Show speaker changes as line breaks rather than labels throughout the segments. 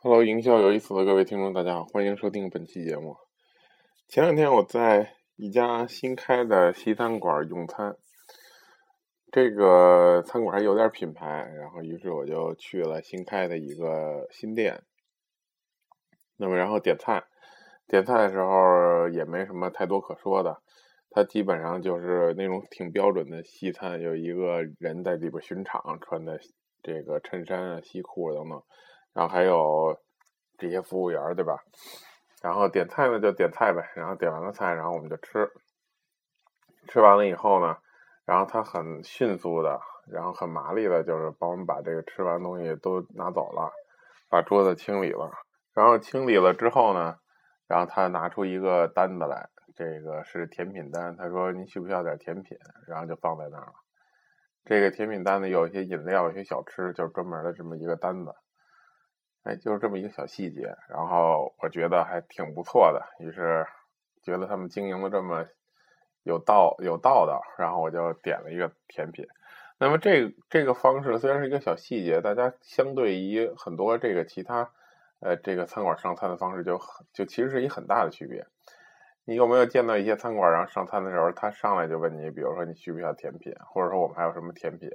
Hello，营销有意思的各位听众，大家好，欢迎收听本期节目。前两天我在一家新开的西餐馆用餐，这个餐馆还有点品牌，然后于是我就去了新开的一个新店。那么，然后点菜，点菜的时候也没什么太多可说的，它基本上就是那种挺标准的西餐，有一个人在里边巡场，穿的这个衬衫啊、西裤等等。然后还有这些服务员，对吧？然后点菜呢就点菜呗，然后点完了菜，然后我们就吃。吃完了以后呢，然后他很迅速的，然后很麻利的，就是帮我们把这个吃完东西都拿走了，把桌子清理了。然后清理了之后呢，然后他拿出一个单子来，这个是甜品单。他说：“您需不需要点甜品？”然后就放在那儿了。这个甜品单呢，有一些饮料，有些小吃，就是专门的这么一个单子。哎，就是这么一个小细节，然后我觉得还挺不错的，于是觉得他们经营的这么有道有道道，然后我就点了一个甜品。那么这这个方式虽然是一个小细节，大家相对于很多这个其他呃这个餐馆上餐的方式就很就其实是一很大的区别。你有没有见到一些餐馆然后上餐的时候，他上来就问你，比如说你需不需要甜品，或者说我们还有什么甜品？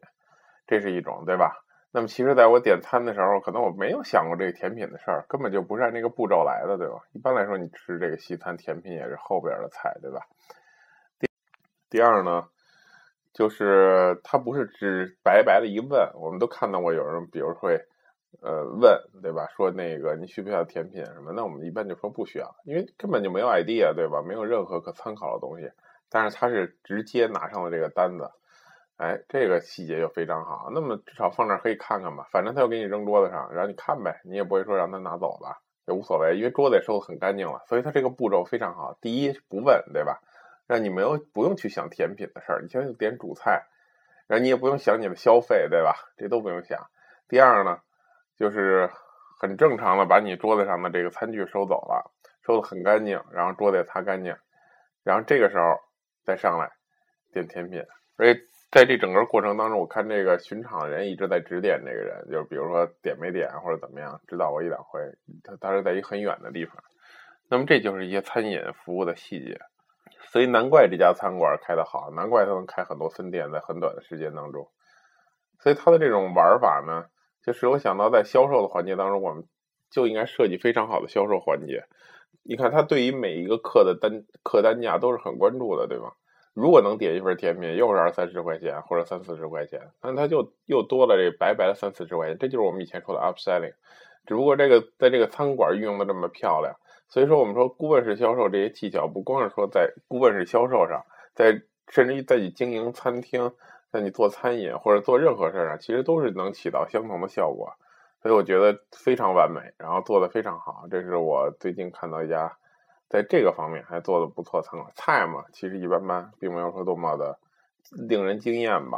这是一种，对吧？那么其实，在我点餐的时候，可能我没有想过这个甜品的事儿，根本就不是按那个步骤来的，对吧？一般来说，你吃这个西餐，甜品也是后边的菜，对吧？第第二呢，就是他不是只白白的一问，我们都看到过有人，比如会呃问，对吧？说那个你需不需要甜品什么？那我们一般就说不需要，因为根本就没有 idea，对吧？没有任何可参考的东西。但是他是直接拿上了这个单子。哎，这个细节就非常好。那么至少放那儿可以看看吧，反正他又给你扔桌子上，然后你看呗，你也不会说让他拿走了，也无所谓，因为桌子也收的很干净了。所以他这个步骤非常好。第一不问，对吧？让你没有不用去想甜品的事儿，你先点主菜，然后你也不用想你的消费，对吧？这都不用想。第二呢，就是很正常的把你桌子上的这个餐具收走了，收的很干净，然后桌子也擦干净，然后这个时候再上来点甜品，而且。在这整个过程当中，我看这个巡场的人一直在指点这个人，就是比如说点没点或者怎么样，指导我一两回。他他是在一个很远的地方，那么这就是一些餐饮服务的细节，所以难怪这家餐馆开得好，难怪他能开很多分店，在很短的时间当中。所以他的这种玩法呢，就是我想到在销售的环节当中，我们就应该设计非常好的销售环节。你看他对于每一个客的单客单价都是很关注的，对吗？如果能点一份甜品，又是二三十块钱或者三四十块钱，那他就又多了这白白的三四十块钱。这就是我们以前说的 upselling，只不过这个在这个餐馆运用的这么漂亮。所以说，我们说顾问式销售这些技巧，不光是说在顾问式销售上，在甚至于在你经营餐厅，在你做餐饮或者做任何事儿上，其实都是能起到相同的效果。所以我觉得非常完美，然后做的非常好。这是我最近看到一家。在这个方面还做的不错，餐馆菜嘛，其实一般般，并没有说多么的令人惊艳吧。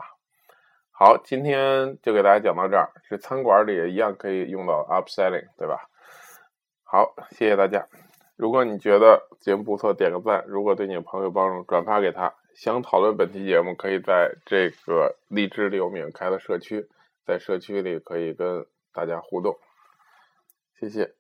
好，今天就给大家讲到这儿，是餐馆里也一样可以用到 upselling，对吧？好，谢谢大家。如果你觉得节目不错，点个赞；如果对你的朋友帮助，转发给他。想讨论本期节目，可以在这个荔枝里有免开的社区，在社区里可以跟大家互动。谢谢。